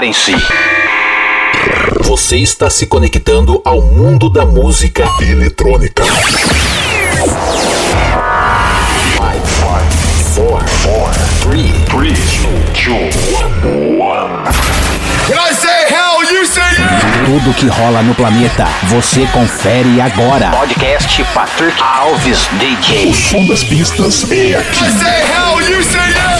Preparem-se. Você está se conectando ao mundo da música eletrônica. Five, five, four, four, three, three, two, one, one. Can I say hell? You say yeah. Tudo que rola no planeta, você confere agora. Podcast Patrick Alves DJ. O som das pistas é aqui. I say hell? You say yeah.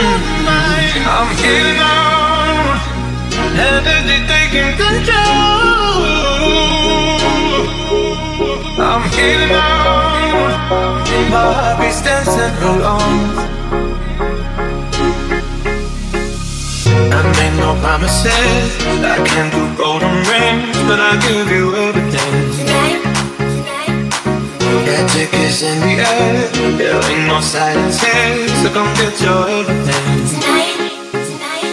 I'm feeling out. Energy taking control. I'm feeling out. My heart beats dancing, alone. I made no promises. I can't do golden rings, but I'll give you everything. Magic is in the air. There ain't no silence here, so come get your everything. Tonight, tonight.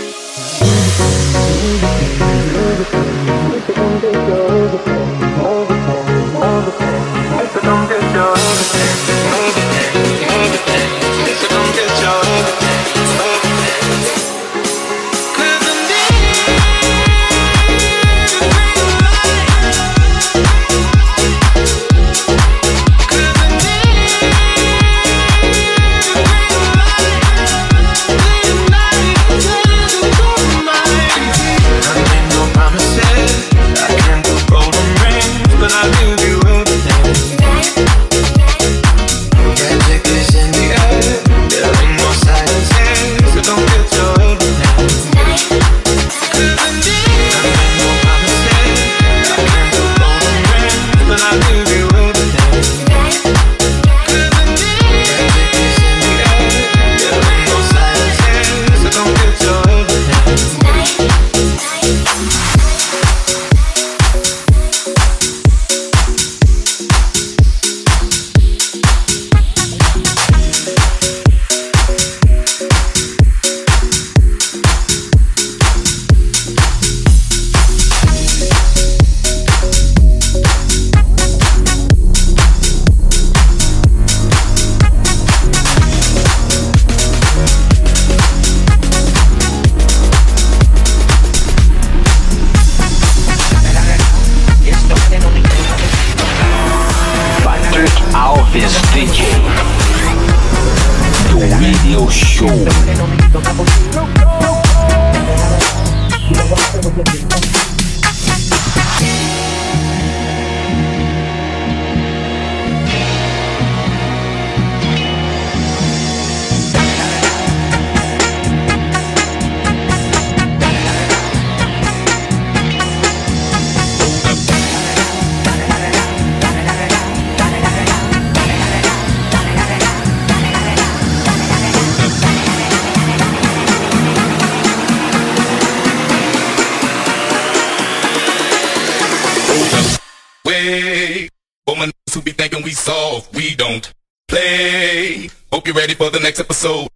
so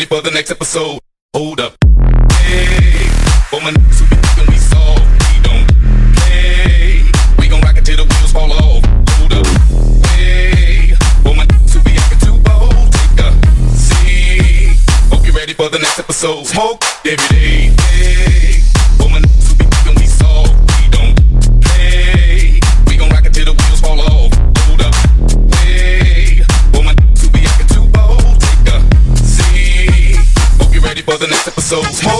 ready for the next episode. Hold up. Hey, for my niggas who be thinking we solve, we don't play. We gon' rock it till the wheels fall off. Hold up. Hey, for my niggas who be acting too bold, take a seat. Hope you're ready for the next episode. Smoke every day. Next. Smoke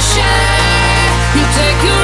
You take your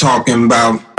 talking about?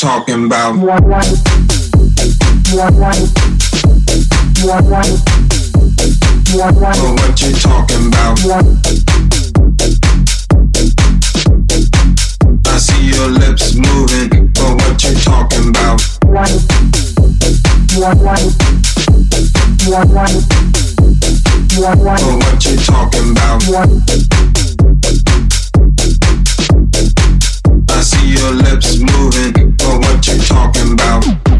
Talking about. But what you talking about? I see your lips moving, but what you talking about? But what you talking about? Your lips moving, but what you talking about?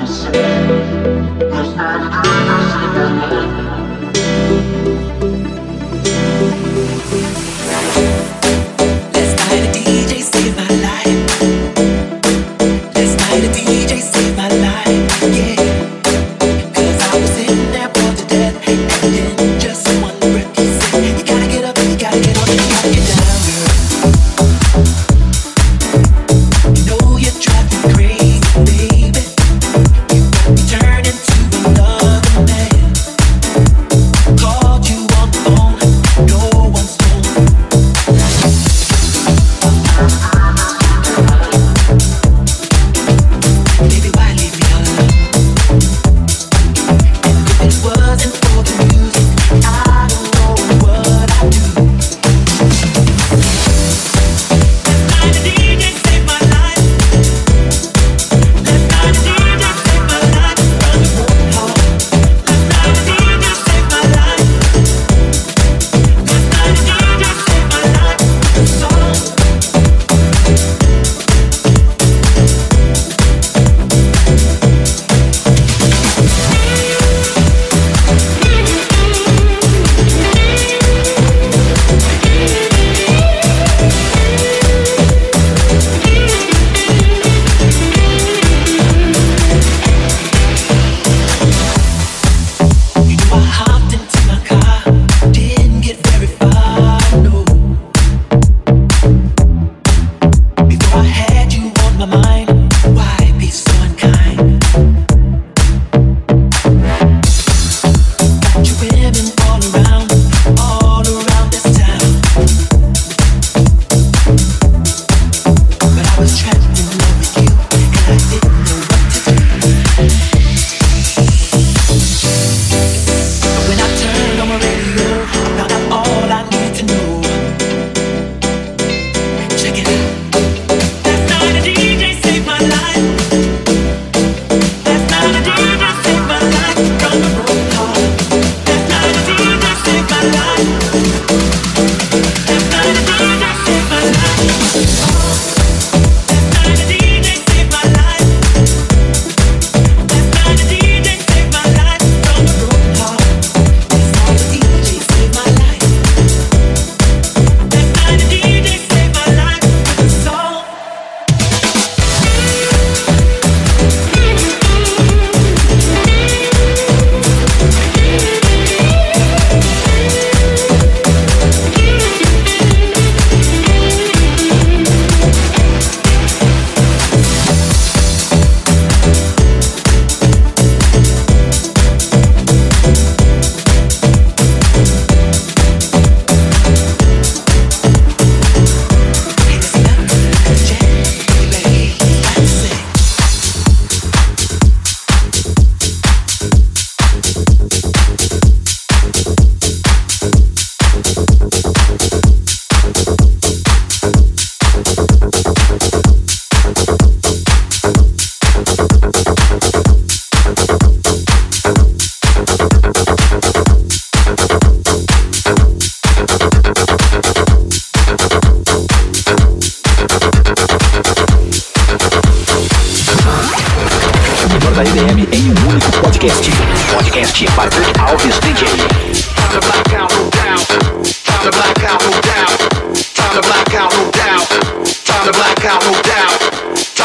Last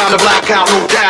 Time to black out, no doubt.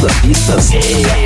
Das pistas é